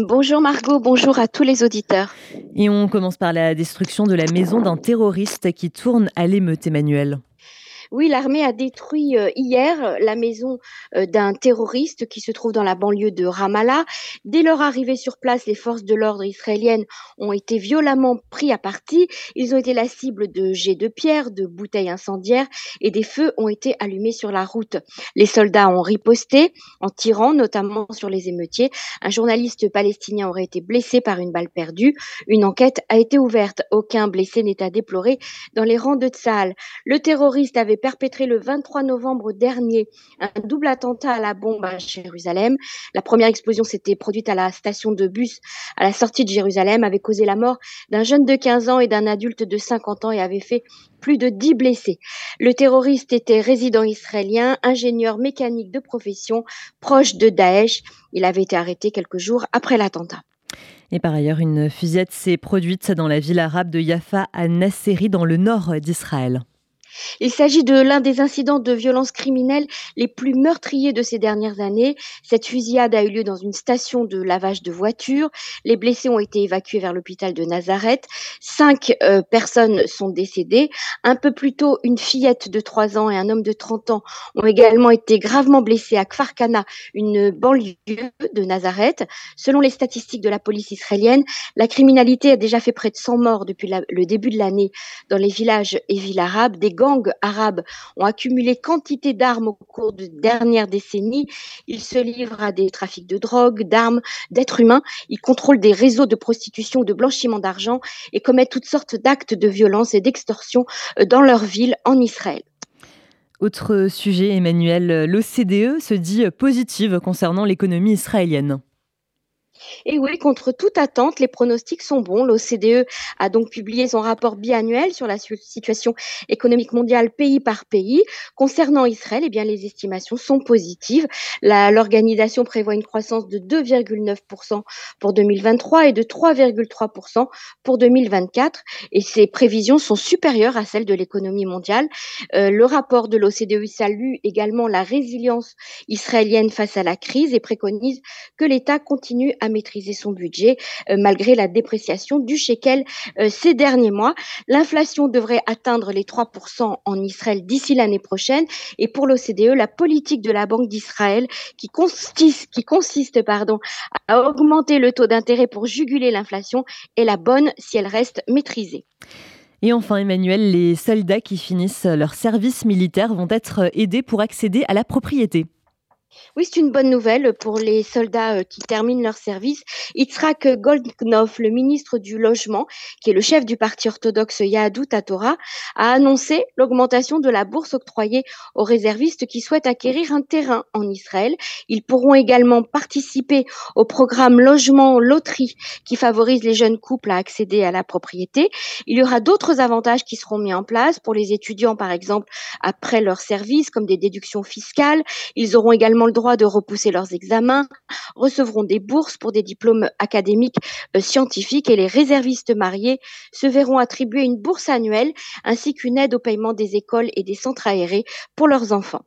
Bonjour Margot, bonjour à tous les auditeurs. Et on commence par la destruction de la maison d'un terroriste qui tourne à l'émeute, Emmanuel. Oui, l'armée a détruit euh, hier la maison euh, d'un terroriste qui se trouve dans la banlieue de Ramallah. Dès leur arrivée sur place, les forces de l'ordre israéliennes ont été violemment pris à partie. Ils ont été la cible de jets de pierre, de bouteilles incendiaires et des feux ont été allumés sur la route. Les soldats ont riposté en tirant notamment sur les émeutiers. Un journaliste palestinien aurait été blessé par une balle perdue. Une enquête a été ouverte. Aucun blessé n'est à déplorer dans les rangs de Tzahal. Le terroriste avait perpétré le 23 novembre dernier un double attentat à la bombe à Jérusalem. La première explosion s'était produite à la station de bus à la sortie de Jérusalem, avait causé la mort d'un jeune de 15 ans et d'un adulte de 50 ans et avait fait plus de 10 blessés. Le terroriste était résident israélien, ingénieur mécanique de profession, proche de Daesh. Il avait été arrêté quelques jours après l'attentat. Et par ailleurs, une fusillade s'est produite dans la ville arabe de Yafa à Nasseri, dans le nord d'Israël. Il s'agit de l'un des incidents de violence criminelle les plus meurtriers de ces dernières années. Cette fusillade a eu lieu dans une station de lavage de voitures. Les blessés ont été évacués vers l'hôpital de Nazareth. Cinq euh, personnes sont décédées. Un peu plus tôt, une fillette de 3 ans et un homme de 30 ans ont également été gravement blessés à Kfarkana, une banlieue de Nazareth. Selon les statistiques de la police israélienne, la criminalité a déjà fait près de 100 morts depuis le début de l'année dans les villages et villes arabes. Des arabes ont accumulé quantité d'armes au cours de dernières décennies. Ils se livrent à des trafics de drogue, d'armes, d'êtres humains. Ils contrôlent des réseaux de prostitution ou de blanchiment d'argent et commettent toutes sortes d'actes de violence et d'extorsion euh, dans leur ville en Israël. Autre sujet, Emmanuel, l'OCDE se dit positive concernant l'économie israélienne. Et oui, contre toute attente, les pronostics sont bons. L'OCDE a donc publié son rapport biannuel sur la situation économique mondiale pays par pays. Concernant Israël, eh bien, les estimations sont positives. L'organisation prévoit une croissance de 2,9% pour 2023 et de 3,3% pour 2024. Et ces prévisions sont supérieures à celles de l'économie mondiale. Euh, le rapport de l'OCDE salue également la résilience israélienne face à la crise et préconise que l'État continue à maîtriser son budget euh, malgré la dépréciation du shekel euh, ces derniers mois. L'inflation devrait atteindre les 3% en Israël d'ici l'année prochaine. Et pour l'OCDE, la politique de la Banque d'Israël qui consiste, qui consiste pardon, à augmenter le taux d'intérêt pour juguler l'inflation est la bonne si elle reste maîtrisée. Et enfin, Emmanuel, les soldats qui finissent leur service militaire vont être aidés pour accéder à la propriété. Oui, c'est une bonne nouvelle pour les soldats euh, qui terminent leur service. Yitzhak Goldknopf, le ministre du Logement, qui est le chef du parti orthodoxe Yahadut Torah, a annoncé l'augmentation de la bourse octroyée aux réservistes qui souhaitent acquérir un terrain en Israël. Ils pourront également participer au programme Logement Loterie qui favorise les jeunes couples à accéder à la propriété. Il y aura d'autres avantages qui seront mis en place pour les étudiants, par exemple, après leur service, comme des déductions fiscales. Ils auront également le droit de repousser leurs examens, recevront des bourses pour des diplômes académiques euh, scientifiques et les réservistes mariés se verront attribuer une bourse annuelle ainsi qu'une aide au paiement des écoles et des centres aérés pour leurs enfants.